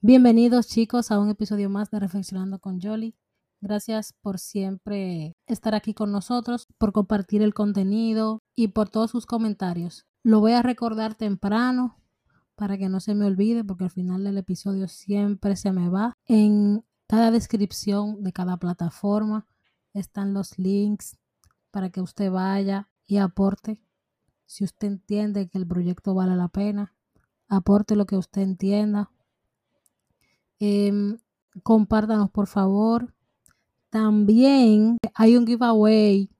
Bienvenidos chicos a un episodio más de Reflexionando con Jolly. Gracias por siempre estar aquí con nosotros, por compartir el contenido y por todos sus comentarios. Lo voy a recordar temprano para que no se me olvide porque al final del episodio siempre se me va. En cada descripción de cada plataforma están los links para que usted vaya y aporte. Si usted entiende que el proyecto vale la pena, aporte lo que usted entienda Em, compártanos, por favor. También hay un giveaway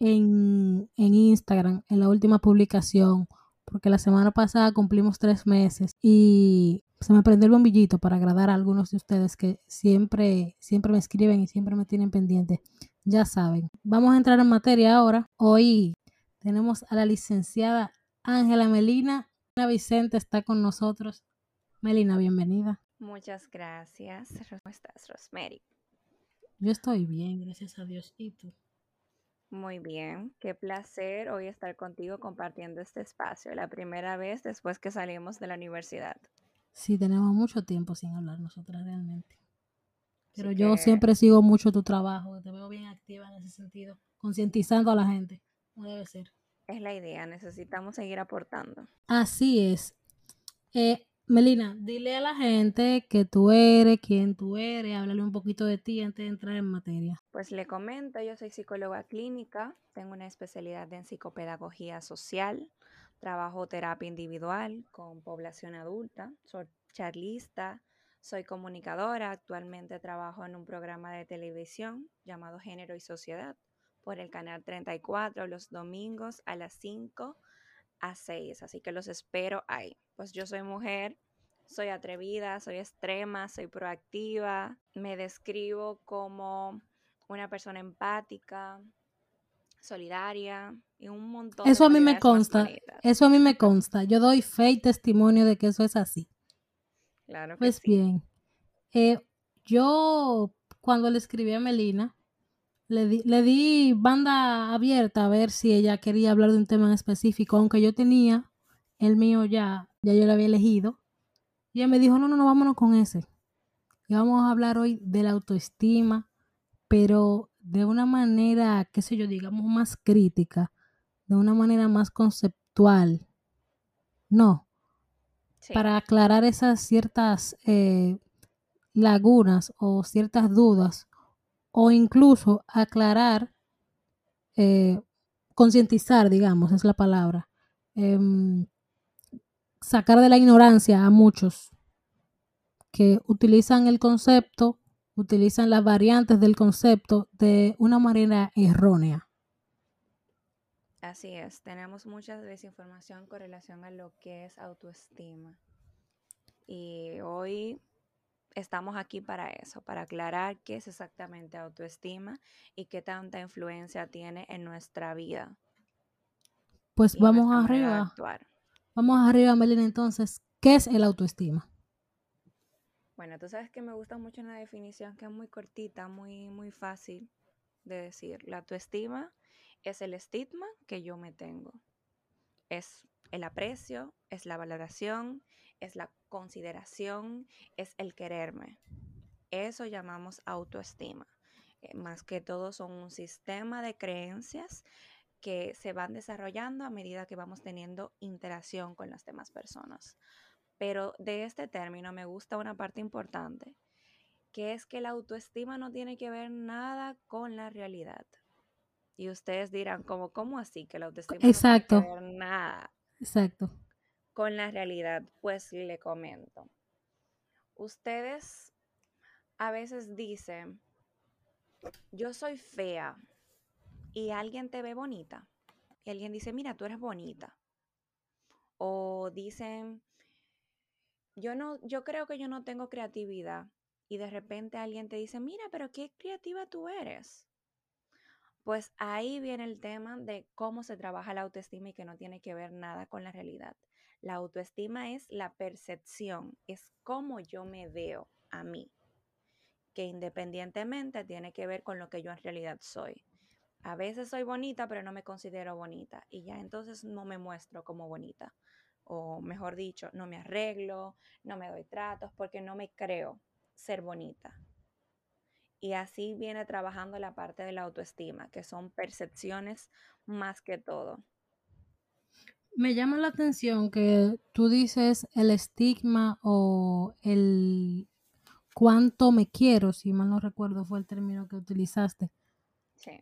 en, en Instagram, en la última publicación, porque la semana pasada cumplimos tres meses y se me prendió el bombillito para agradar a algunos de ustedes que siempre, siempre me escriben y siempre me tienen pendiente. Ya saben. Vamos a entrar en materia ahora. Hoy tenemos a la licenciada Ángela Melina. Vicente está con nosotros. Melina, bienvenida. Muchas gracias. ¿Cómo estás, Rosemary? Yo estoy bien, gracias a Dios. ¿Y tú? Muy bien, qué placer hoy estar contigo compartiendo este espacio, la primera vez después que salimos de la universidad. Sí, tenemos mucho tiempo sin hablar nosotras realmente. Pero yo siempre sigo mucho tu trabajo, te veo bien activa en ese sentido, concientizando a la gente, como debe ser. Es la idea, necesitamos seguir aportando. Así es. Eh, Melina, dile a la gente que tú eres, quién tú eres, háblale un poquito de ti antes de entrar en materia. Pues le comento, yo soy psicóloga clínica, tengo una especialidad en psicopedagogía social, trabajo terapia individual con población adulta, soy charlista, soy comunicadora, actualmente trabajo en un programa de televisión llamado Género y Sociedad por el canal 34 los domingos a las 5 a 6, así que los espero ahí. Pues yo soy mujer, soy atrevida, soy extrema, soy proactiva, me describo como una persona empática, solidaria y un montón eso a mí me consta, eso a mí me consta. Yo doy fe y testimonio de que eso es así. Claro que pues bien, eh, yo cuando le escribí a Melina, le di, le di banda abierta a ver si ella quería hablar de un tema en específico, aunque yo tenía el mío ya, ya yo lo había elegido. Y ella me dijo, no, no, no, vámonos con ese. Y vamos a hablar hoy de la autoestima, pero de una manera, qué sé yo, digamos, más crítica, de una manera más conceptual. No. Para aclarar esas ciertas eh, lagunas o ciertas dudas o incluso aclarar, eh, concientizar, digamos, es la palabra, em, sacar de la ignorancia a muchos que utilizan el concepto, utilizan las variantes del concepto de una manera errónea. Así es, tenemos mucha desinformación con relación a lo que es autoestima. Y hoy estamos aquí para eso, para aclarar qué es exactamente autoestima y qué tanta influencia tiene en nuestra vida. Pues vamos arriba. Vamos arriba, Melina, entonces, ¿qué es el autoestima? Bueno, tú sabes que me gusta mucho una definición que es muy cortita, muy, muy fácil de decir. La autoestima es el estigma que yo me tengo. Es el aprecio, es la valoración, es la consideración, es el quererme. Eso llamamos autoestima. Eh, más que todo son un sistema de creencias que se van desarrollando a medida que vamos teniendo interacción con las demás personas. Pero de este término me gusta una parte importante, que es que la autoestima no tiene que ver nada con la realidad. Y ustedes dirán, ¿cómo, cómo así que la autoestima no tiene que ver nada? Exacto con la realidad? Pues le comento. Ustedes a veces dicen, yo soy fea y alguien te ve bonita. Y alguien dice, mira, tú eres bonita. O dicen, yo no, yo creo que yo no tengo creatividad. Y de repente alguien te dice, mira, pero qué creativa tú eres. Pues ahí viene el tema de cómo se trabaja la autoestima y que no tiene que ver nada con la realidad. La autoestima es la percepción, es cómo yo me veo a mí, que independientemente tiene que ver con lo que yo en realidad soy. A veces soy bonita, pero no me considero bonita y ya entonces no me muestro como bonita. O mejor dicho, no me arreglo, no me doy tratos porque no me creo ser bonita. Y así viene trabajando la parte de la autoestima, que son percepciones más que todo. Me llama la atención que tú dices el estigma o el cuánto me quiero, si mal no recuerdo fue el término que utilizaste. Sí.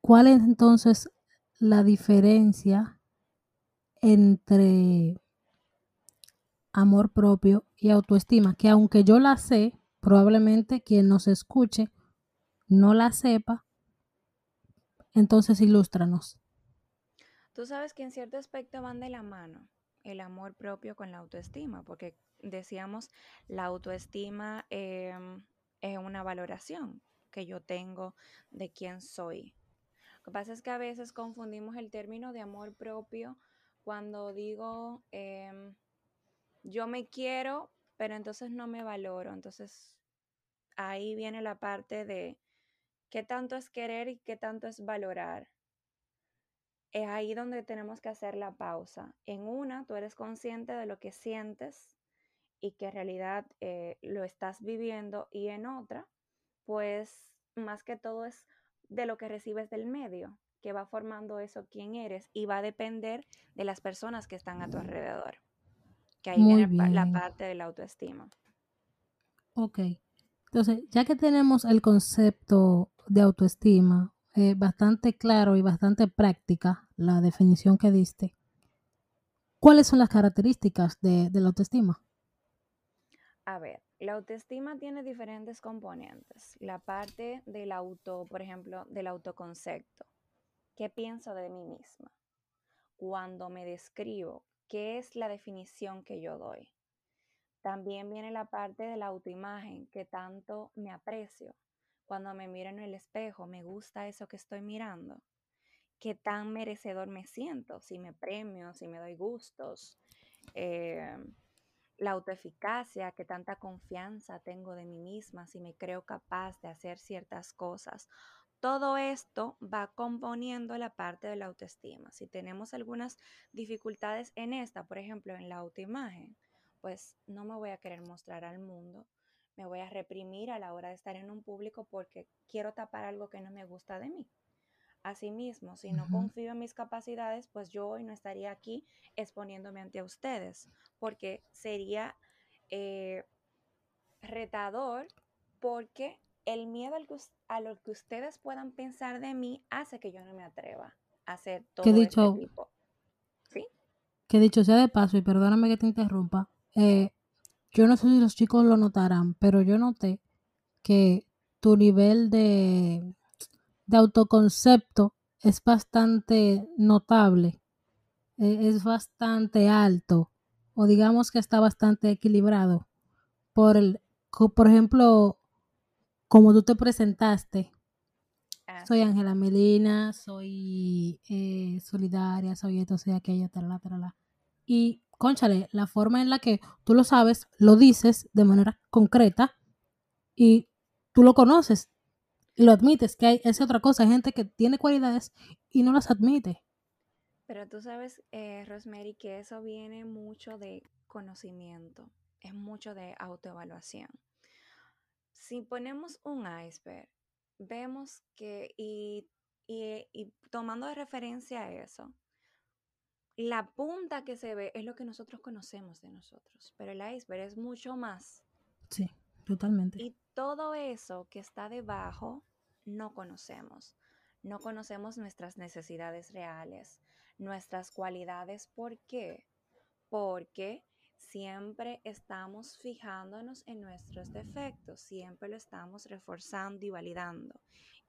¿Cuál es entonces la diferencia entre amor propio y autoestima? Que aunque yo la sé, probablemente quien nos escuche no la sepa, entonces ilústranos. Tú sabes que en cierto aspecto van de la mano el amor propio con la autoestima, porque decíamos, la autoestima em, es una valoración que yo tengo de quién soy. Lo que pasa es que a veces confundimos el término de amor propio cuando digo em, yo me quiero, pero entonces no me valoro. Entonces ahí viene la parte de qué tanto es querer y qué tanto es valorar es ahí donde tenemos que hacer la pausa. En una, tú eres consciente de lo que sientes y que en realidad eh, lo estás viviendo y en otra, pues más que todo es de lo que recibes del medio, que va formando eso quién eres y va a depender de las personas que están a tu alrededor. Que ahí viene la parte de la autoestima. Ok. Entonces, ya que tenemos el concepto de autoestima, eh, bastante claro y bastante práctica la definición que diste. ¿Cuáles son las características de, la autoestima? A ver, la autoestima tiene diferentes componentes. La parte del auto, por ejemplo, del autoconcepto. ¿Qué pienso de mí misma? Cuando me describo, ¿qué es la definición que yo doy? También viene la parte de la autoimagen, que tanto me aprecio, cuando me miro en el espejo, me gusta eso que estoy mirando. Qué tan merecedor me siento, si me premio, si me doy gustos. Eh, la autoeficacia, qué tanta confianza tengo de mí misma, si me creo capaz de hacer ciertas cosas. Todo esto va componiendo la parte de la autoestima. Si tenemos algunas dificultades en esta, por ejemplo, en la autoimagen, pues no me voy a querer mostrar al mundo, me voy a reprimir a la hora de estar en un público porque quiero tapar algo que no me gusta de mí. Asimismo, si no confío en mis capacidades, pues yo hoy no estaría aquí exponiéndome ante ustedes, porque sería eh, retador porque el miedo a lo que ustedes puedan pensar de mí hace que yo no me atreva a hacer todo este dicho, tipo. ¿Sí? Que dicho sea de paso, y perdóname que te interrumpa, eh, yo no sé si los chicos lo notarán, pero yo noté que tu nivel de, de autoconcepto es bastante notable, e, es bastante alto, o digamos que está bastante equilibrado. Por, el, por ejemplo, como tú te presentaste, ah, soy Ángela Melina, soy eh, solidaria, soy esto, soy aquello, tal, tal. Y conchale, la forma en la que tú lo sabes, lo dices de manera concreta y tú lo conoces y lo admites, que hay esa otra cosa, hay gente que tiene cualidades y no las admite. Pero tú sabes, eh, Rosemary, que eso viene mucho de conocimiento, es mucho de autoevaluación. Si ponemos un iceberg, vemos que, y, y tomando de referencia a eso, la punta que se ve es lo que nosotros conocemos de nosotros, pero el iceberg es mucho más. Sí, totalmente. Y todo eso que está debajo no conocemos. No conocemos nuestras necesidades reales, nuestras cualidades. ¿Por qué? Porque siempre estamos fijándonos en nuestros defectos, siempre lo estamos reforzando y validando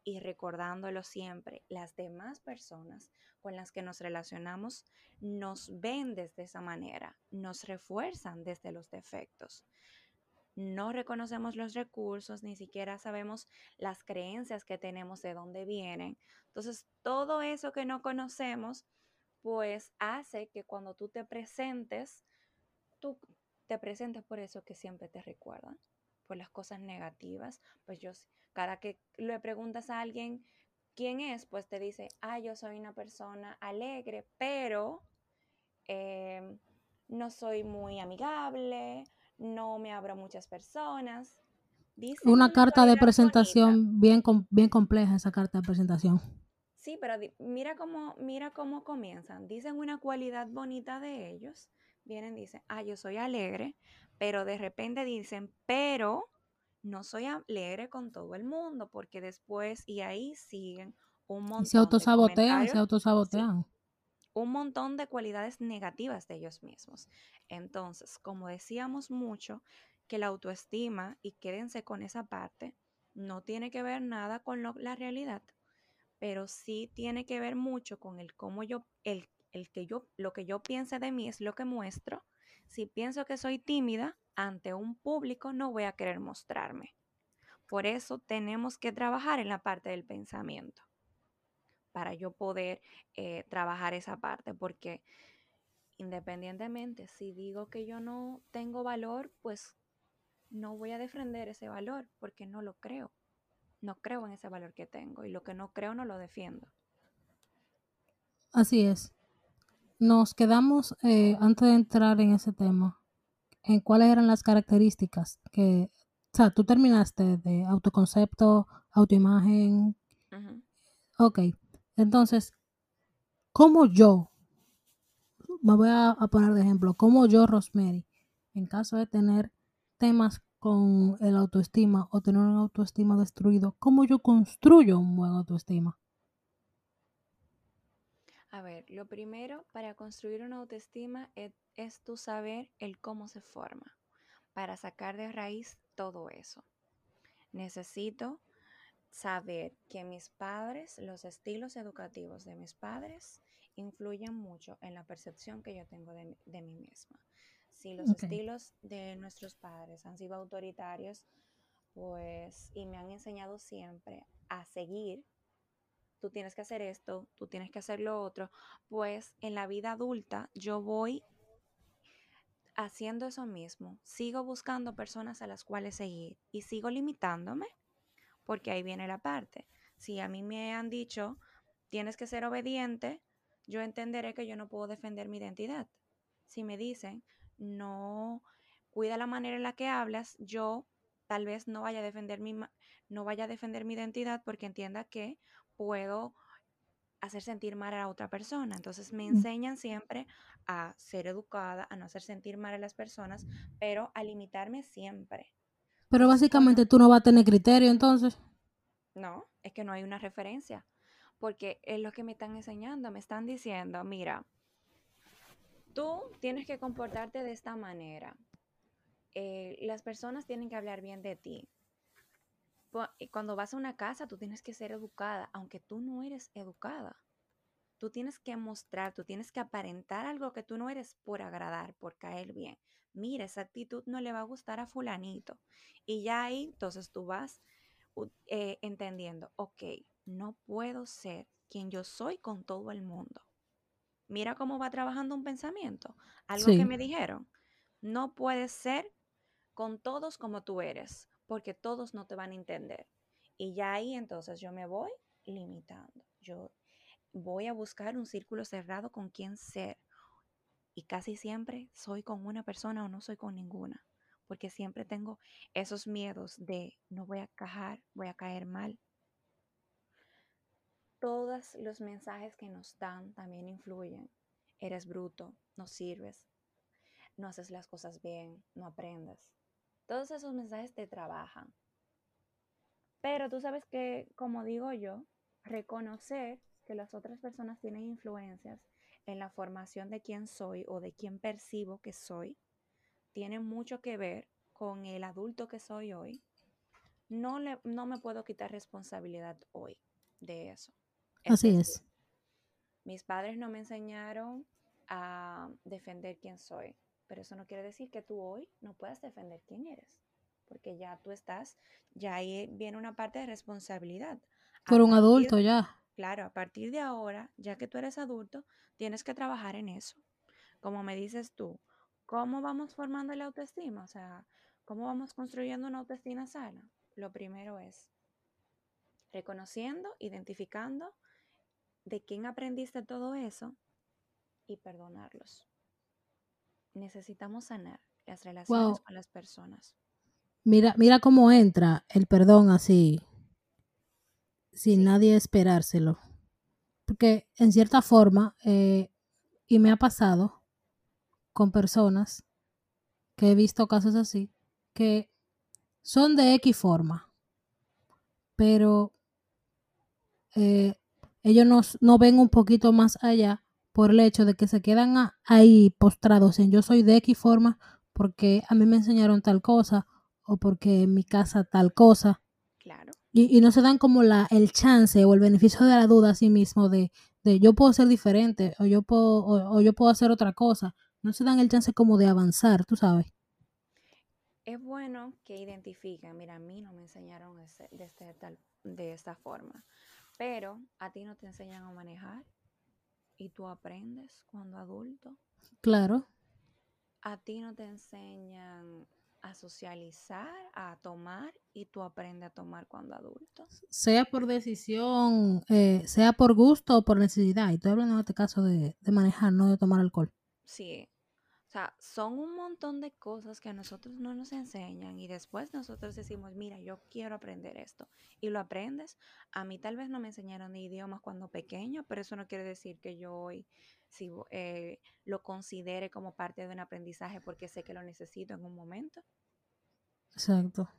y recordándolo siempre. Las demás personas con las que nos relacionamos nos ven desde esa manera, nos refuerzan desde los defectos. No reconocemos los recursos, ni siquiera sabemos las creencias que tenemos, de dónde vienen. Entonces, todo eso que no conocemos, pues hace que cuando tú te presentes, tú te presentes por eso que siempre te recuerdan, por las cosas negativas. Pues yo, cada que le preguntas a alguien ¿Quién es? Pues te dice, ah, yo soy una persona alegre, pero em, no soy muy amigable, no me abro a muchas personas. una carta de presentación bien, bien compleja, esa carta de presentación. Sí, pero mira cómo, mira cómo comienzan. Dicen una cualidad bonita de ellos. Vienen, dicen, ah, yo soy alegre, pero de repente dicen, pero no soy alegre con todo el mundo, porque después, y ahí siguen un montón se autosabotean, se autosabotean. un montón de cualidades negativas de ellos mismos. Entonces, como decíamos mucho, que la autoestima, y quédense con esa parte, no tiene que ver nada con la realidad pero sí tiene que ver mucho con el cómo yo, el, el que yo, lo que yo piense de mí es lo que muestro. Si pienso que soy tímida ante un público, no voy a querer mostrarme. Por eso tenemos que trabajar en la parte del pensamiento para yo poder eh, trabajar esa parte, porque independientemente, si digo que yo no tengo valor, pues no voy a defender ese valor porque no lo creo no creo en ese valor que tengo y lo que no creo no lo defiendo. Así es. Nos quedamos, eh, antes de entrar en ese tema, en cuáles eran las características que, o sea, tú terminaste de autoconcepto, autoimagen. Ok, entonces, ¿cómo yo, me voy a, a poner de ejemplo, cómo yo, Rosemary, en caso de tener temas con el autoestima o tener una autoestima destruido, ¿cómo yo construyo un buen autoestima? Ver, lo primero para construir una autoestima es, es tu saber el cómo se forma, para sacar de raíz todo eso. Necesito saber que mis padres, los estilos educativos de mis padres, influyen mucho en la percepción que yo tengo de, de mí misma si los estilos de nuestros padres han sido autoritarios, pues, y me han enseñado siempre a seguir, tú tienes que hacer esto, tú tienes que hacer lo otro, pues en la vida adulta yo voy haciendo eso mismo, sigo buscando personas a las cuales seguir y sigo limitándome, porque ahí viene la parte. Si a mí me han dicho, tienes que ser obediente, yo entenderé que yo no puedo defender mi identidad. Si me dicen, no cuida la manera en la que hablas, yo tal vez no vaya a defender mi, no vaya a defender mi identidad porque entienda que puedo hacer sentir mal a la otra persona. Entonces me enseñan siempre a ser educada, a no hacer sentir mal a las personas, pero a limitarme siempre. Pero básicamente tú no vas a tener criterio entonces. No, es que no hay una referencia, porque es lo que me están enseñando, me están diciendo, mira, tú tienes que comportarte de esta manera. Eh, las personas tienen que hablar bien de ti. Cuando vas a una casa, tú tienes que ser educada, aunque tú no eres educada. Tú tienes que mostrar, tú tienes que aparentar algo que tú no eres por agradar, por caer bien. Mira, esa actitud no le va a gustar a fulanito. Y ya ahí, entonces tú vas eh, entendiendo, ok, no puedo ser quien yo soy con todo el mundo mira cómo va trabajando un pensamiento. Algo que me dijeron, no puedes ser con todos como tú eres, porque todos no te van a entender. Y ya ahí entonces yo me voy limitando. Yo voy a buscar un círculo cerrado con quien ser. Y casi siempre soy con una persona o no soy con ninguna, porque siempre tengo esos miedos de no voy a cajar, voy a caer mal, todos los mensajes que nos dan también influyen. Eres bruto, no sirves, no haces las cosas bien, no aprendes. Todos esos mensajes te trabajan. Pero tú sabes que, como digo yo, reconocer que las otras personas tienen influencias en la formación de quién soy o de quién percibo que soy, tiene mucho que ver con el adulto que soy hoy. No, le, no me puedo quitar responsabilidad hoy de eso. Así es. Mis padres no me enseñaron a defender quién soy, pero eso no quiere decir que tú hoy no puedas defender quién eres, porque ya tú estás, ya ahí viene una parte de responsabilidad. Por un adulto ya. Claro, a partir de ahora, ya que tú eres adulto, tienes que trabajar en eso. Como me dices tú, ¿cómo vamos formando la autoestima? O sea, ¿cómo vamos construyendo una autoestima sana? Lo primero es reconociendo, identificando de quién aprendiste todo eso y perdonarlos. Necesitamos sanar las relaciones con las personas. Mira, mira cómo entra el perdón así, sin nadie esperárselo. Porque en cierta forma, eh, y me ha pasado con personas que he visto casos así, que son de X forma, pero eh, ellos no, ven un poquito más allá por el hecho de que se quedan ahí postrados en yo soy de X forma porque a mí me enseñaron tal cosa o porque en mi casa tal cosa. Claro. Y, no se dan como la, el chance o el beneficio de la duda a sí mismo de, de yo puedo ser diferente o yo puedo, o, yo puedo hacer otra cosa. No se dan el chance como de avanzar, tú sabes. Es bueno que identifiquen, mira, a mí no me enseñaron de, este, tal, de esta forma, pero a ti no te enseñan a manejar y tú aprendes cuando adulto. Claro. A ti no te enseñan a socializar, a tomar y tú aprendes a tomar cuando adulto. Sea por decisión, eh, sea por gusto o por necesidad. Y estoy hablando en este caso de, de manejar, no de tomar alcohol. Sí, sea, son un montón de cosas que a nosotros no nos enseñan y después nosotros decimos, mira, yo quiero aprender esto. Y lo aprendes. A mí tal vez no me enseñaron idiomas cuando pequeña, pero eso no quiere decir que yo hoy si, eh, lo considere como parte de un aprendizaje porque sé que lo necesito en un momento. Exacto.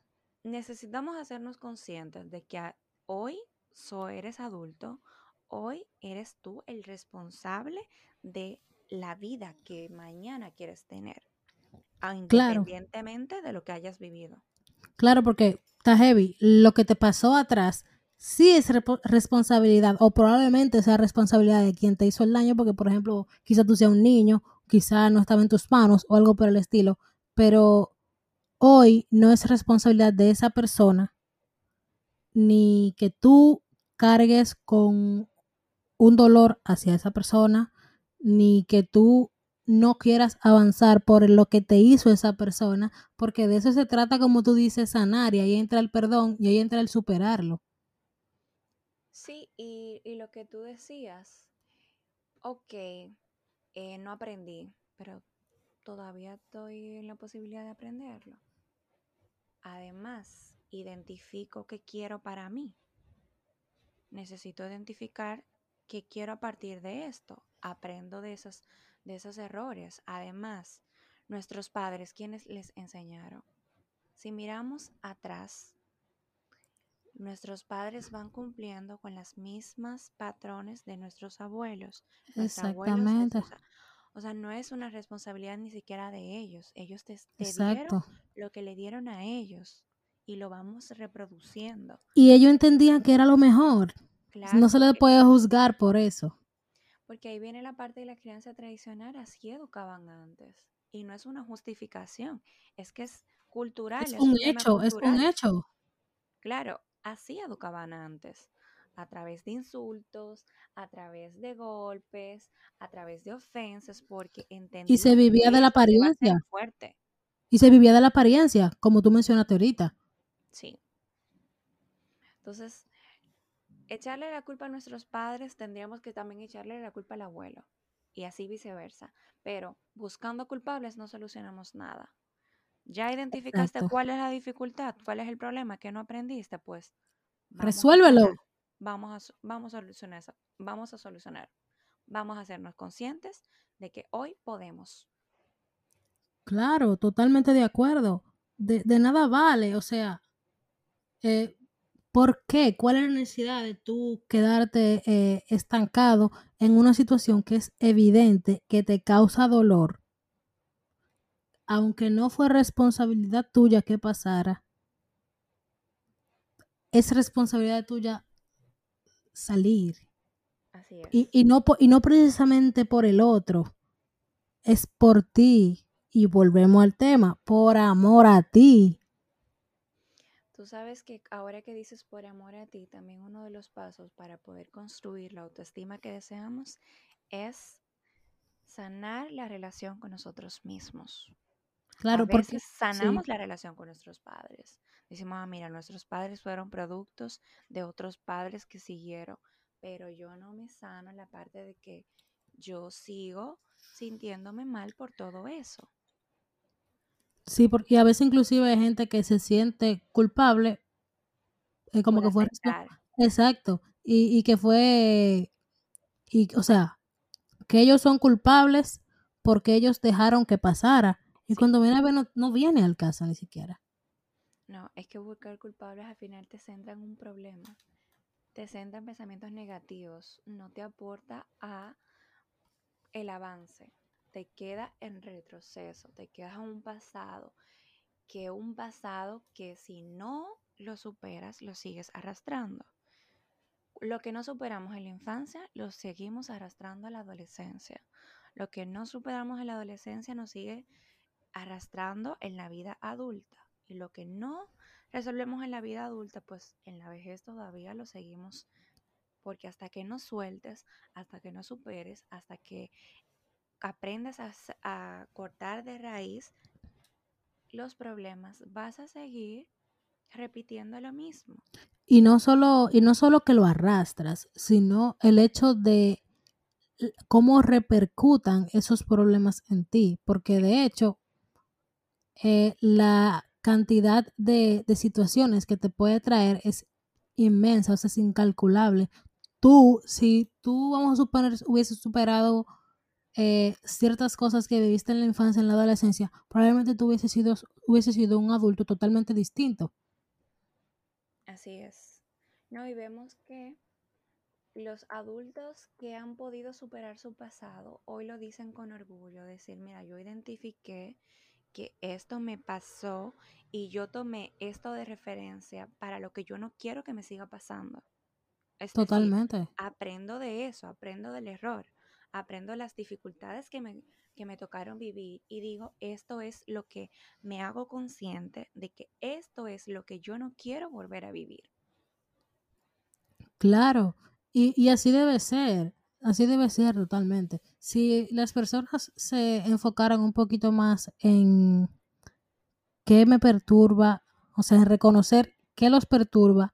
Necesitamos hacernos conscientes de que hoy so eres adulto, hoy eres tú el responsable de la vida que mañana quieres tener, independientemente de lo que hayas vivido. Claro, porque está heavy. Lo que te pasó atrás sí es responsabilidad o probablemente sea responsabilidad de quien te hizo el daño, porque por ejemplo, quizá tú seas un niño, quizá no estaba en tus manos o algo por el estilo, pero hoy no es responsabilidad de esa persona ni que tú cargues con un dolor hacia esa persona ni que tú no quieras avanzar por lo que te hizo esa persona, porque de eso se trata, como tú dices, sanar, y ahí entra el perdón y ahí entra el superarlo. Sí, y, lo que tú decías, ok, eh, no aprendí, pero todavía estoy en la posibilidad de aprenderlo. Además, identifico qué quiero para mí. Necesito identificar qué quiero a partir de esto aprendo de esos, de esos errores. Además, nuestros padres, quienes les enseñaron? Si miramos atrás, nuestros padres van cumpliendo con las mismas patrones de nuestros abuelos. Exactamente. o sea, no es una responsabilidad ni siquiera de ellos. Ellos te, dieron lo que le dieron a ellos y lo vamos reproduciendo. Y ellos entendían que era lo mejor. no se les puede juzgar por eso. Porque ahí viene la parte de la crianza tradicional, así educaban antes. Y no es una justificación, es que es cultural. Es, un, hecho, es un hecho. Claro, así educaban antes, a través de insultos, a través de golpes, a través de ofensas, porque entendían Y se vivía de la apariencia. Fuerte. Y se vivía de la apariencia, como tú mencionaste ahorita. Sí. Entonces, echarle la culpa a nuestros padres, tendríamos que también echarle la culpa al abuelo y así viceversa. Pero buscando culpables no solucionamos nada. Ya identificaste cuál es la dificultad, cuál es el problema que no aprendiste, pues resuélvelo. vamos a, vamos a solucionar eso. Vamos a solucionar. Vamos a hacernos conscientes de que hoy podemos. Claro, totalmente de acuerdo. De, nada vale, o sea, eh, ¿Por qué? ¿Cuál es la necesidad de tú quedarte eh, estancado en una situación que es evidente que te causa dolor? Aunque no fue responsabilidad tuya que pasara, es responsabilidad tuya salir. Así es. Y, no, y no precisamente por el otro, es por ti. Y volvemos al tema, por amor a ti. Tú sabes que ahora que dices por amor a ti, también uno de los pasos para poder construir la autoestima que deseamos es sanar la relación con nosotros mismos. Claro, a veces sanamos la relación con nuestros padres. Decimos, ah, mira, nuestros padres fueron productos de otros padres que siguieron, pero yo no me sano en la parte de que yo sigo sintiéndome mal por todo eso. Sí, porque a veces inclusive hay gente que se siente culpable, eh, como que fue... Exacto, y, y que fue, y, o sea, que ellos son culpables porque ellos dejaron que pasara. Y cuando viene a ver, no, viene al caso ni siquiera. No, es que buscar culpables al final te centra en un problema. Te centra en pensamientos negativos. No te aporta a el avance. Te queda en retroceso. Te quedas en un pasado. Que un pasado que si no lo superas, lo sigues arrastrando. Lo que no superamos en la infancia, lo seguimos arrastrando a la adolescencia. Lo que no superamos en la adolescencia nos sigue arrastrando en la vida adulta. Y lo que no resolvemos en la vida adulta, pues en la vejez todavía lo seguimos. Porque hasta que no sueltes, hasta que no superes, hasta que aprendas a, cortar de raíz los problemas, vas a seguir repitiendo lo mismo. Y no solo, y no solo que lo arrastras, sino el hecho de cómo repercutan esos problemas en ti, porque de hecho eh, la cantidad de, situaciones que te puede traer es inmensa, o sea, es incalculable. Tú, si tú, vamos a suponer, hubieses superado eh, ciertas cosas que viviste en la infancia, en la adolescencia, probablemente tú hubieses sido, hubiese sido un adulto totalmente distinto. Así es. No, y vemos que los adultos que han podido superar su pasado hoy lo dicen con orgullo, decir, mira, yo identifiqué que esto me pasó y yo tomé esto de referencia para lo que yo no quiero que me siga pasando. Totalmente. aprendo de eso, aprendo del error, aprendo las dificultades que me, que me tocaron vivir y digo, esto es lo que me hago consciente de que esto es lo que yo no quiero volver a vivir. Claro, y, así debe ser, así debe ser totalmente. Si las personas se enfocaran un poquito más en qué me perturba, o sea, en reconocer qué los perturba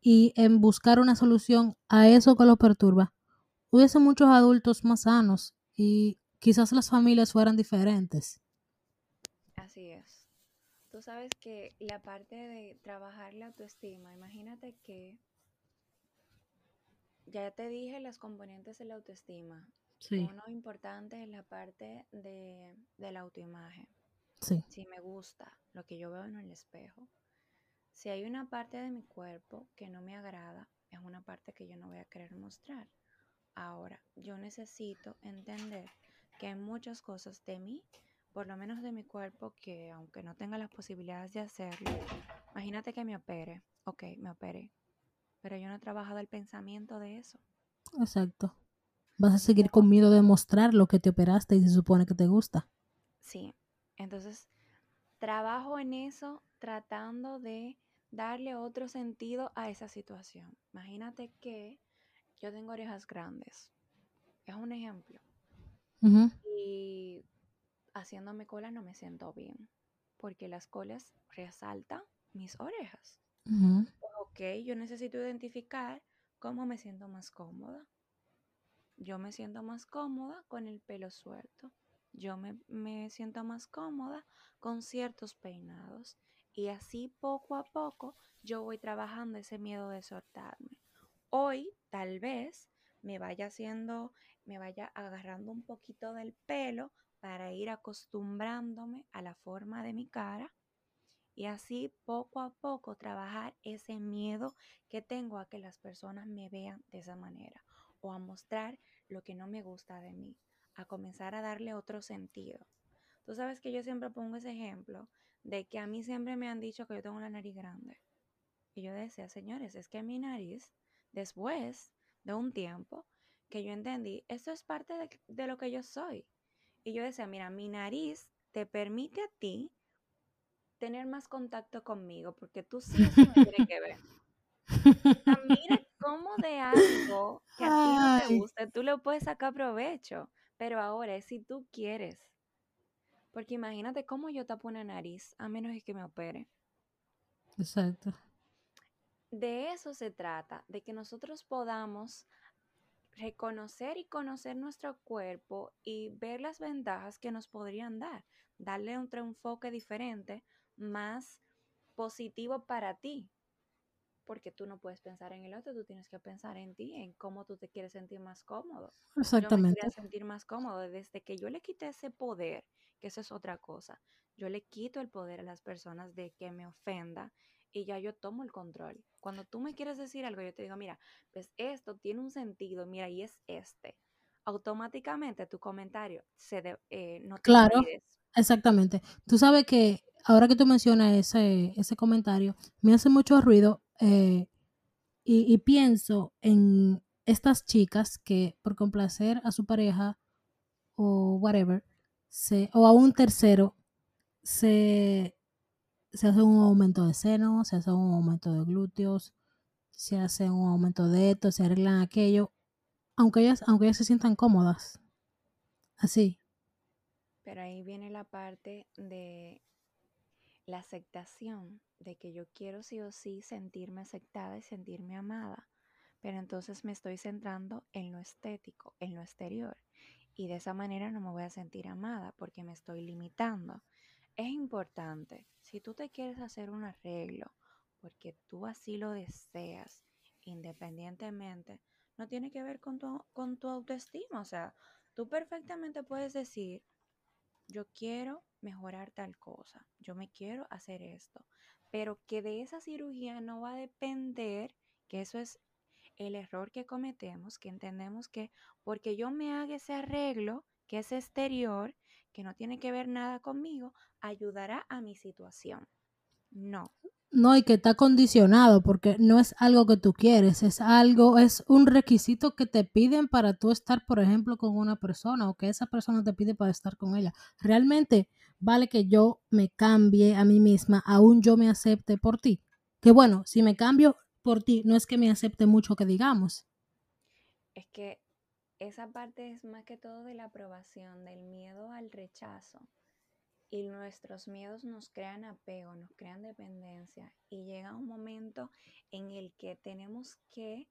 y en buscar una solución a eso que los perturba, hubiese muchos adultos más sanos y quizás las familias fueran diferentes. Así es. Tú sabes que la parte de trabajar la autoestima, imagínate que ya te dije las componentes de la autoestima. Uno importante es la parte de, la autoimagen. Sí. Si me gusta lo que yo veo en el espejo. Si hay una parte de mi cuerpo que no me agrada, es una parte que yo no voy a querer mostrar. Ahora, yo necesito entender que hay muchas cosas de mí, por lo menos de mi cuerpo, que aunque no tenga las posibilidades de hacerlo, imagínate que me opere. Ok, me opere pero yo no he trabajado el pensamiento de eso. Exacto. Vas a seguir con miedo de mostrar lo que te operaste y se supone que te gusta. Sí. Entonces, trabajo en eso tratando de darle otro sentido a esa situación. Imagínate que yo tengo orejas grandes. Es un ejemplo. Y haciéndome cola no me siento bien, porque las colas resaltan mis orejas ok, yo necesito identificar cómo me siento más cómoda. Yo me siento más cómoda con el pelo suelto. Yo me, siento más cómoda con ciertos peinados. Y así poco a poco yo voy trabajando ese miedo de soltarme. Hoy tal vez me vaya haciendo, me vaya agarrando un poquito del pelo para ir acostumbrándome a la forma de mi cara y así poco a poco trabajar ese miedo que tengo a que las personas me vean de esa manera o a mostrar lo que no me gusta de mí, a comenzar a darle otro sentido. Tú sabes que yo siempre pongo ese ejemplo de que a mí siempre me han dicho que yo tengo una nariz grande. Y yo decía, señores, es que mi nariz, después de un tiempo que yo entendí, esto es parte de, de lo que yo soy. Y yo decía, mira, mi nariz te permite a ti tener más contacto conmigo, porque tú sí me tienes que ver. mira cómo de algo que a ti no te gusta, tú le puedes sacar provecho, pero ahora es si tú quieres. Porque imagínate cómo yo tapo una nariz, a menos que me opere. Exacto. De eso se trata, de que nosotros podamos reconocer y conocer nuestro cuerpo y ver las ventajas que nos podrían dar, darle otro enfoque diferente, más positivo para ti, porque tú no puedes pensar en el otro, tú tienes que pensar en ti, en cómo tú te quieres sentir más cómodo. Exactamente. Yo me sentir más cómodo desde que yo le quité ese poder, que eso es otra cosa. Yo le quito el poder a las personas de que me ofenda y ya yo tomo el control. Cuando tú me quieres decir algo, yo te digo, mira, pues esto tiene un sentido, mira, y es este. Automáticamente tu comentario se de, eh, no te Claro, exactamente. Tú sabes que ahora que tú mencionas ese, ese comentario, me hace mucho ruido eh, y, y pienso en estas chicas que por complacer a su pareja o whatever, se, o a un tercero, se, se hace un aumento de seno, se hace un aumento de glúteos, se hace un aumento de esto, se arreglan aquello, aunque ellas, aunque ellas se sientan cómodas. Así. Pero ahí viene la parte de la aceptación, de que yo quiero sí o sí sentirme aceptada y sentirme amada. Pero entonces me estoy centrando en lo estético, en lo exterior. Y de esa manera no me voy a sentir amada porque me estoy limitando. Es importante, si tú te quieres hacer un arreglo porque tú así lo deseas, independientemente, no tiene que ver con tu, con tu autoestima. O sea, tú perfectamente puedes decir, yo quiero mejorar tal cosa, yo me quiero hacer esto, pero que de esa cirugía no va a depender, que eso es el error que cometemos, que entendemos que porque yo me haga ese arreglo, que es exterior, que no tiene que ver nada conmigo, ayudará a mi situación. No. No, y que está condicionado, porque no es algo que tú quieres, es algo, es un requisito que te piden para tú estar, por ejemplo, con una persona o que esa persona te pide para estar con ella. Realmente vale que yo me cambie a mí misma, aún yo me acepte por ti. Que bueno, si me cambio por ti, no es que me acepte mucho que digamos. Es que esa parte es más que todo de la aprobación, del miedo al rechazo. Y nuestros miedos nos crean apego, nos crean dependencia. Y llega un momento en el que tenemos que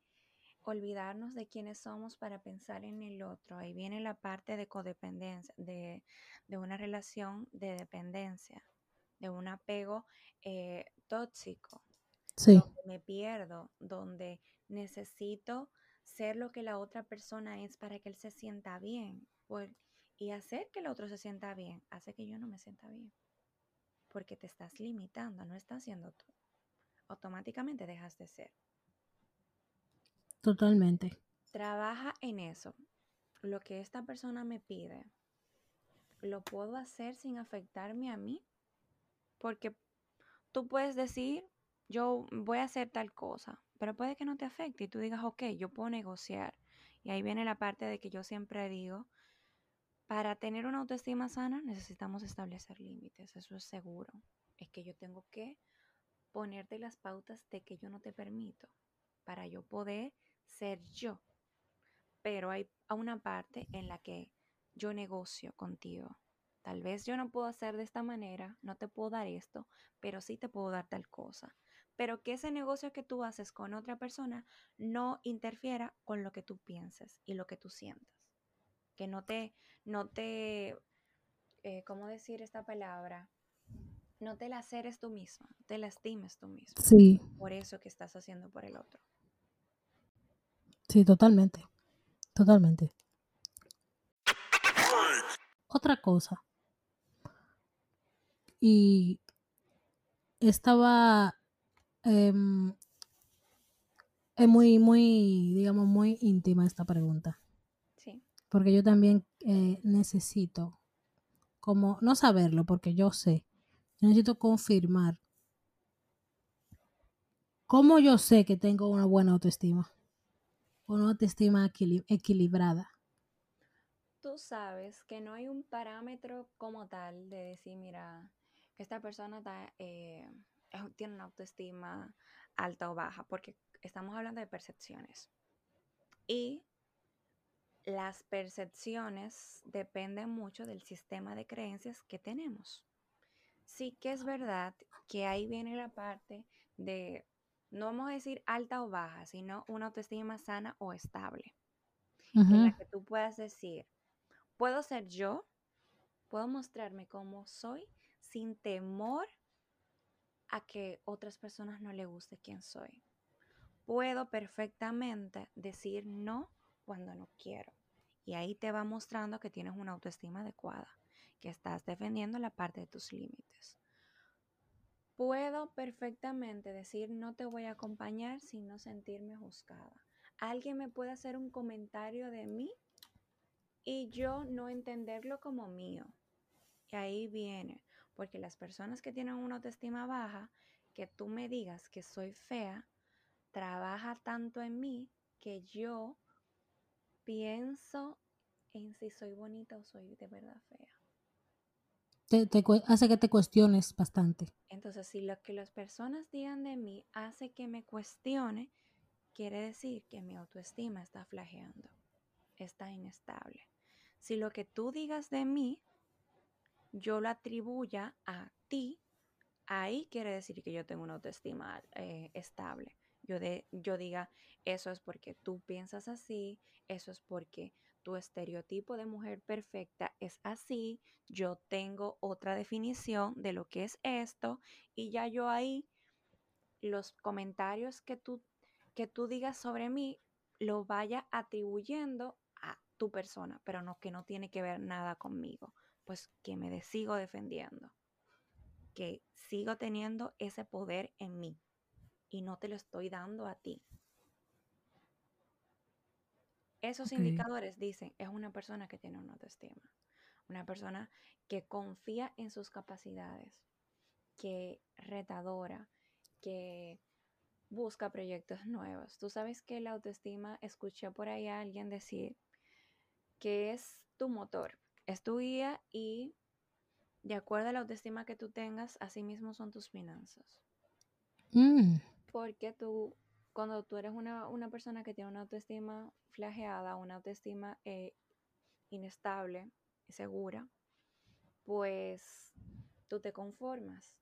olvidarnos de quiénes somos para pensar en el otro. Ahí viene la parte de codependencia, de, de una relación de dependencia, de un apego eh, tóxico. Sí. Donde me pierdo, donde necesito ser lo que la otra persona es para que él se sienta bien. Y hacer que el otro se sienta bien hace que yo no me sienta bien. Porque te estás limitando, no estás siendo tú. Automáticamente dejas de ser. Totalmente. Trabaja en eso. Lo que esta persona me pide, ¿lo puedo hacer sin afectarme a mí? Porque tú puedes decir, yo voy a hacer tal cosa, pero puede que no te afecte y tú digas, ok, yo puedo negociar. Y ahí viene la parte de que yo siempre digo, para tener una autoestima sana necesitamos establecer límites, eso es seguro. Es que yo tengo que ponerte las pautas de que yo no te permito para yo poder ser yo. Pero hay una parte en la que yo negocio contigo. Tal vez yo no puedo hacer de esta manera, no te puedo dar esto, pero sí te puedo dar tal cosa. Pero que ese negocio que tú haces con otra persona no interfiera con lo que tú pienses y lo que tú sientas. Que no te, no te, eh, ¿cómo decir esta palabra? No te laceres tú misma, te lastimes tú misma. Sí. Por eso que estás haciendo por el otro. Sí, totalmente. Totalmente. Otra cosa. Y estaba em, es muy, muy, digamos, muy íntima esta pregunta. Sí. Porque yo también eh, necesito, como, no saberlo, porque yo sé, yo necesito confirmar cómo yo sé que tengo una buena autoestima, una autoestima equilibrada tú sabes que no hay un parámetro como tal de decir, mira, que esta persona eh, tiene una autoestima alta o baja, porque estamos hablando de percepciones. Y las percepciones dependen mucho del sistema de creencias que tenemos. sí que es verdad que ahí viene la parte de, no vamos a decir alta o baja, sino una autoestima sana o estable. En la que tú puedas decir, puedo ser yo, puedo mostrarme como soy sin temor a que otras personas no le guste quién soy. Puedo perfectamente decir no cuando no quiero. Y ahí te va mostrando que tienes una autoestima adecuada, que estás defendiendo la parte de tus límites. Puedo perfectamente decir no te voy a acompañar sin no sentirme juzgada. Alguien me puede hacer un comentario de mí y yo no entenderlo como mío. Y ahí viene, porque las personas que tienen una autoestima baja, que tú me digas que soy fea, trabaja tanto en mí que yo pienso en si soy bonita o soy de verdad fea. Te, hace que te cuestiones bastante. Entonces, si lo que las personas digan de mí hace que me cuestione, quiere decir que mi autoestima está flageando, está inestable. Si lo que tú digas de mí, yo lo atribuya a ti, ahí quiere decir que yo tengo una autoestima eh, estable. Yo, de, yo diga, eso es porque tú piensas así, eso es porque tu estereotipo de mujer perfecta es así, yo tengo otra definición de lo que es esto y ya yo ahí los comentarios que tú, que tú digas sobre mí lo vaya atribuyendo a tu persona, pero no que no tiene que ver nada conmigo, pues que me sigo defendiendo, que sigo teniendo ese poder en mí y no te lo estoy dando a ti. Esos indicadores dicen, es una persona que tiene una autoestima, una persona que confía en sus capacidades, que retadora, que busca proyectos nuevos. Tú sabes que la autoestima, escuché por ahí a alguien decir que es tu motor, es tu guía y de acuerdo a la autoestima que tú tengas, así mismo son tus finanzas. Mm. Porque tú cuando tú eres una, persona que tiene una autoestima flageada, una autoestima eh, inestable, segura, pues tú te conformas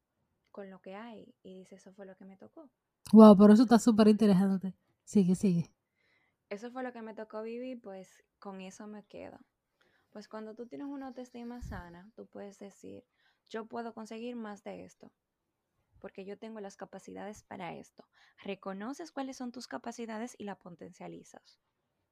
con lo que hay y dices, eso fue lo que me tocó. Wow, pero eso está súper interesante. Sigue, sigue. Eso fue lo que me tocó vivir, pues con eso me quedo. Pues cuando tú tienes una autoestima sana, tú puedes decir, yo puedo conseguir más de esto porque yo tengo las capacidades para esto. Reconoces cuáles son tus capacidades y la potencializas.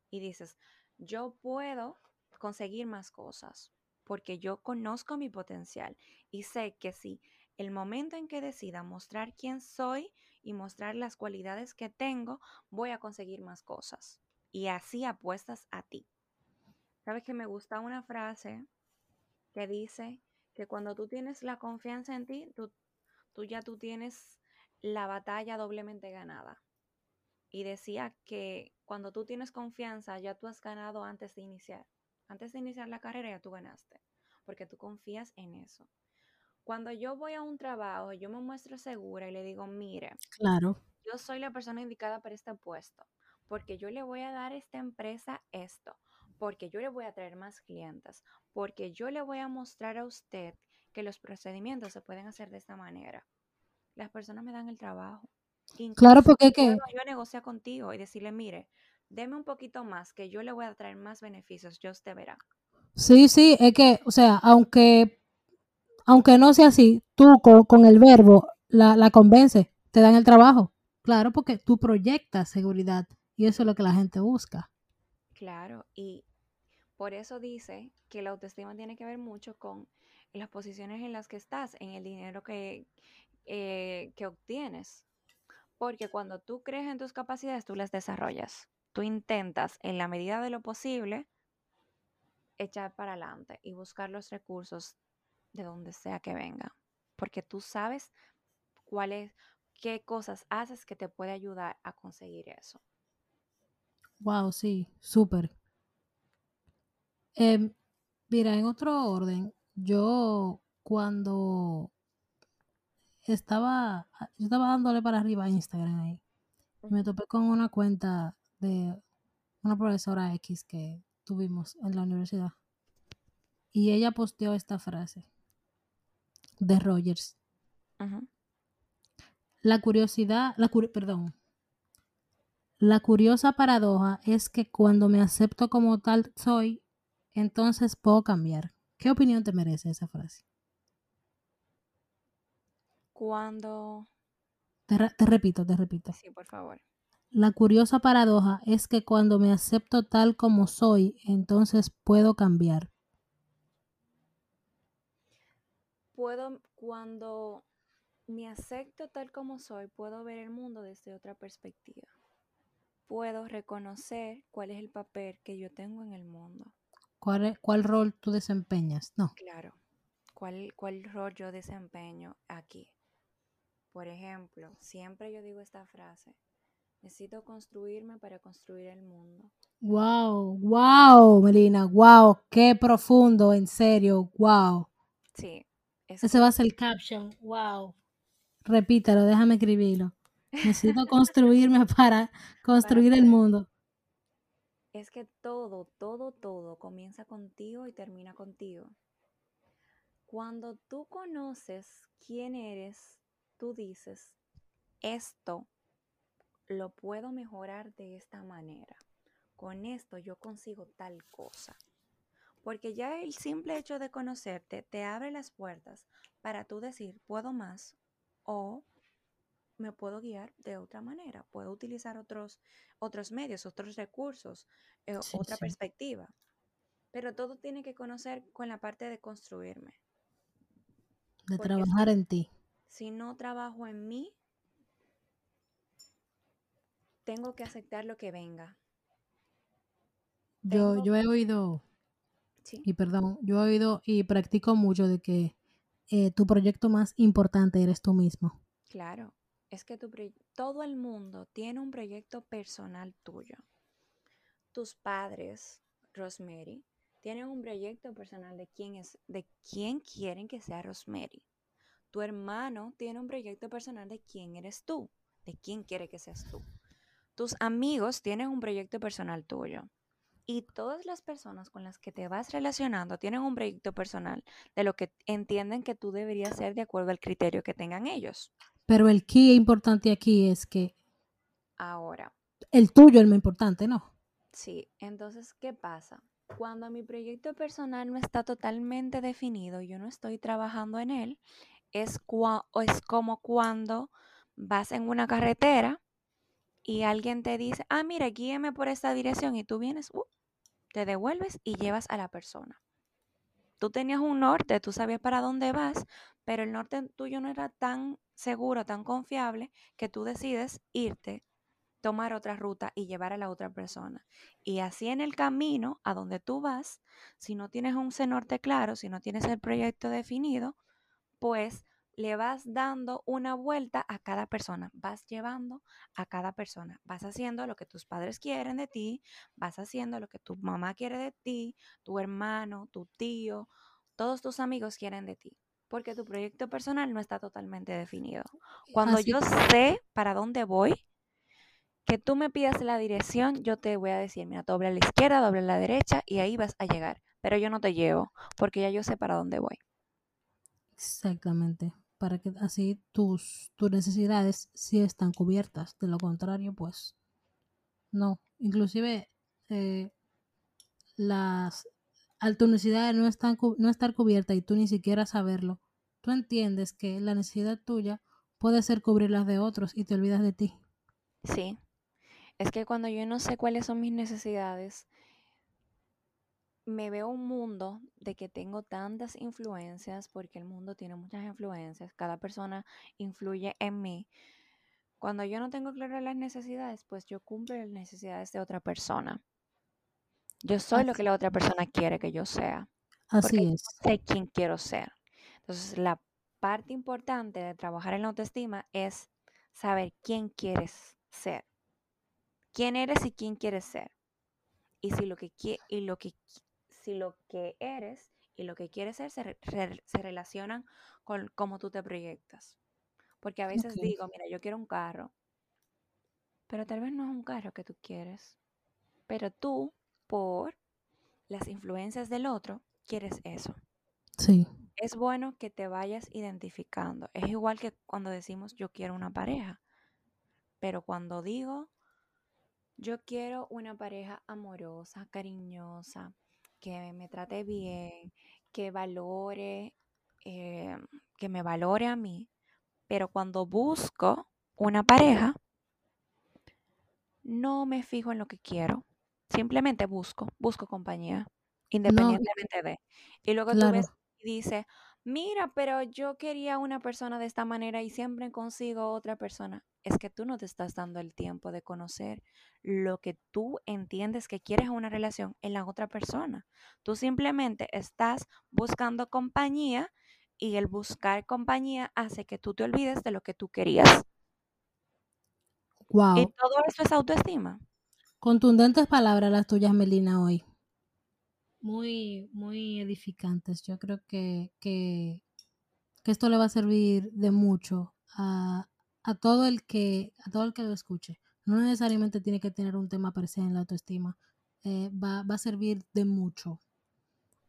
Y dices, yo puedo conseguir más cosas porque yo conozco mi potencial y sé que si el momento en que decida mostrar quién soy y mostrar las cualidades que tengo, voy a conseguir más cosas. Y así apuestas a ti. ¿Sabes que me gusta una frase que dice que cuando tú tienes la confianza en ti, tú tú ya tú tienes la batalla doblemente ganada. Y decía que cuando tú tienes confianza, ya tú has ganado antes de iniciar. Antes de iniciar la carrera ya tú ganaste, porque tú confías en eso. Cuando yo voy a un trabajo, yo me muestro segura y le digo, mire, claro. yo soy la persona indicada para este puesto, porque yo le voy a dar a esta empresa esto, porque yo le voy a traer más clientes, porque yo le voy a mostrar a usted que los procedimientos se pueden hacer de esta manera. Las personas me dan el trabajo. claro, porque que... Yo negociar contigo y decirle, mire, deme un poquito más, que yo le voy a traer más beneficios, yo usted verá. Sí, sí, es que, o sea, aunque, aunque no sea así, tú con, el verbo la, la convence, te dan el trabajo. Claro, porque tú proyectas seguridad y eso es lo que la gente busca. Claro, y por eso dice que la autoestima tiene que ver mucho con las posiciones en las que estás, en el dinero que, eh, que obtienes. Porque cuando tú crees en tus capacidades, tú las desarrollas. Tú intentas, en la medida de lo posible, echar para adelante y buscar los recursos de donde sea que venga. Porque tú sabes cuáles, qué cosas haces que te puede ayudar a conseguir eso. Wow, sí, súper. Em, mira, en otro orden, yo cuando estaba, yo estaba dándole para arriba a Instagram ahí, me topé con una cuenta de una profesora X que tuvimos en la universidad. Y ella posteó esta frase. de Rogers. La curiosidad, la curi- perdón. La curiosa paradoja es que cuando me acepto como tal soy, entonces puedo cambiar. ¿Qué opinión te merece esa frase? Cuando... Te, re- te repito, te repito. Sí, por favor. La curiosa paradoja es que cuando me acepto tal como soy, entonces puedo cambiar. Puedo, cuando me acepto tal como soy, puedo ver el mundo desde otra perspectiva. Puedo reconocer cuál es el papel que yo tengo en el mundo. ¿Cuál, rol tú desempeñas? No. Claro. ¿Cuál, cuál rol yo desempeño aquí? Por ejemplo, siempre yo digo esta frase. Necesito construirme para construir el mundo. Wow, wow, Melina, wow, qué profundo, en serio, wow. Sí. es Ese va a ser el caption, wow. Repítalo, déjame escribirlo. Necesito construirme para construir el mundo. Es que todo, todo, todo comienza contigo y termina contigo. Cuando tú conoces quién eres, tú dices, esto lo puedo mejorar de esta manera. Con esto yo consigo tal cosa. Porque ya el simple hecho de conocerte te abre las puertas para tú decir, puedo más o me puedo guiar de otra manera. Puedo utilizar otros, otros medios, otros recursos, eh, Sí, otra sí. perspectiva. Pero todo tiene que conocer con la parte de construirme. De Porque trabajar si, en ti. si no trabajo en mí, tengo que aceptar lo que venga. Yo, Tengo, yo he oído, sí, y perdón, yo he oído y practico mucho de que eh, tu proyecto más importante eres tú mismo. claro. Es que todo el mundo tiene un proyecto personal tuyo. Tus padres, Rosemary, tienen un proyecto personal de quién es, de quién quieren que sea Rosemary. Tu hermano tiene un proyecto personal de quién eres tú, de quién quiere que seas tú. Tus amigos tienen un proyecto personal tuyo. Y todas las personas con las que te vas relacionando tienen un proyecto personal de lo que entienden que tú deberías ser de acuerdo al criterio que tengan ellos. Pero el key importante aquí es que Ahora, el tuyo es lo importante, ¿no? sí, entonces, ¿qué pasa? Cuando mi proyecto personal no está totalmente definido, yo no estoy trabajando en él, es, cua- o es como cuando vas en una carretera y alguien te dice, ah, mira, guíeme por esta dirección y tú vienes, uh, te devuelves y llevas a la persona. Tú tenías un norte, tú sabías para dónde vas, pero el norte tuyo no era tan seguro, tan confiable, que tú decides irte, tomar otra ruta y llevar a la otra persona. Y así en el camino a donde tú vas, si no tienes un norte claro, si no tienes el proyecto definido, pues le vas dando una vuelta a cada persona, vas llevando a cada persona, vas haciendo lo que tus padres quieren de ti, vas haciendo lo que tu mamá quiere de ti, tu hermano, tu tío, todos tus amigos quieren de ti, porque tu proyecto personal no está totalmente definido. Cuando Así yo sé para dónde voy, que tú me pidas la dirección, yo te voy a decir, mira, doble a la izquierda, doble a la derecha y ahí vas a llegar, pero yo no te llevo, porque ya yo sé para dónde voy. Exactamente. Para que así tus, tus necesidades sí están cubiertas. De lo contrario, pues no. Inclusive eh, las al tu necesidad no, están, no estar cubierta y tú ni siquiera saberlo, tú entiendes que la necesidad tuya puede ser cubrir las de otros y te olvidas de ti. Sí, es que cuando yo no sé cuáles son mis necesidades, me veo un mundo de que tengo tantas influencias, porque el mundo tiene muchas influencias, cada persona influye en mí. Cuando yo no tengo claras las necesidades, pues yo cumplo las necesidades de otra persona. Yo soy lo que la otra persona quiere que yo sea, así yo es. sé quién quiero ser. Entonces, la parte importante de trabajar en la autoestima es saber quién quieres ser, quién eres y quién quieres ser. Y si lo que, y lo que, si lo que eres y lo que quieres ser se, re- se relacionan con cómo tú te proyectas. Porque a veces digo, mira, yo quiero un carro, pero tal vez no es un carro que tú quieres. Pero tú, por las influencias del otro, quieres eso. Sí. es bueno que te vayas identificando. Es igual que cuando decimos yo quiero una pareja. Pero cuando digo yo quiero una pareja amorosa, cariñosa, que me trate bien, que valore, eh, que me valore a mí. Pero cuando busco una pareja, no me fijo en lo que quiero. Simplemente busco, busco compañía, independientemente de. Y luego tú ves y dices, mira, pero yo quería una persona de esta manera y siempre consigo otra persona. Es que tú no te estás dando el tiempo de conocer lo que tú entiendes que quieres una relación en la otra persona. Tú simplemente estás buscando compañía y el buscar compañía hace que tú te olvides de lo que tú querías. Wow. Y todo eso es autoestima. Contundentes palabras las tuyas, Melina, hoy muy, muy edificantes. Yo creo que, que, esto le va a servir de mucho a, todo el que, a todo el que lo escuche. No necesariamente tiene que tener un tema presente en la autoestima. Eh, va, a servir de mucho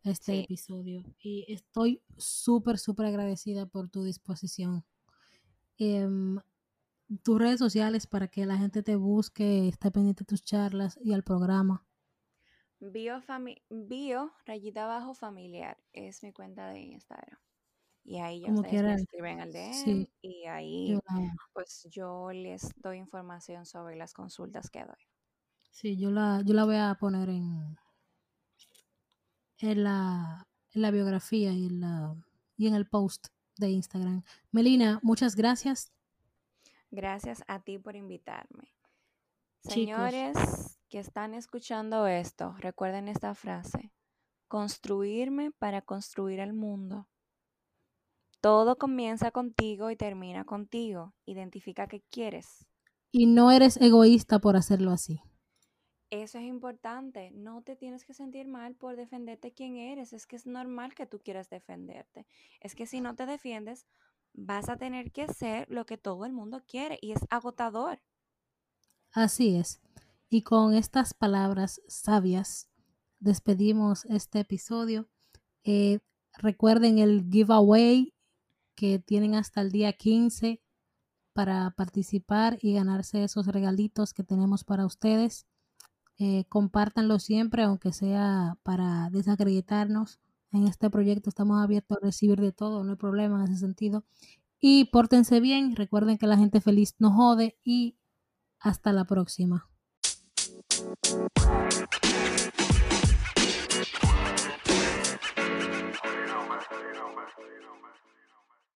este episodio. Y estoy súper, súper agradecida por tu disposición. Em, tus redes sociales para que la gente te busque, esté pendiente de tus charlas y al programa. Bio, bio rayita abajo familiar es mi cuenta de Instagram. Y ahí ya ustedes me escriben al DM y ahí pues yo les doy información sobre las consultas que doy. Sí, yo la, yo la voy a poner en, en, la, en la biografía y en, la, y en el post de Instagram. Melina, muchas gracias. Gracias a ti por invitarme. Señores, que están escuchando esto, recuerden esta frase. Construirme para construir el mundo. Todo comienza contigo y termina contigo. Identifica qué quieres. Y no eres egoísta por hacerlo así. Eso es importante. No te tienes que sentir mal por defenderte quién eres. Es que es normal que tú quieras defenderte. Es que si no te defiendes, vas a tener que ser lo que todo el mundo quiere y es agotador. Así es. Y con estas palabras sabias despedimos este episodio. Eh, recuerden el giveaway que tienen hasta el día 15 para participar y ganarse esos regalitos que tenemos para ustedes. Eh, compártanlo siempre, aunque sea para desacreditarnos. En este proyecto estamos abiertos a recibir de todo, no hay problema en ese sentido. Y pórtense bien, recuerden que la gente feliz no jode y hasta la próxima. Bye.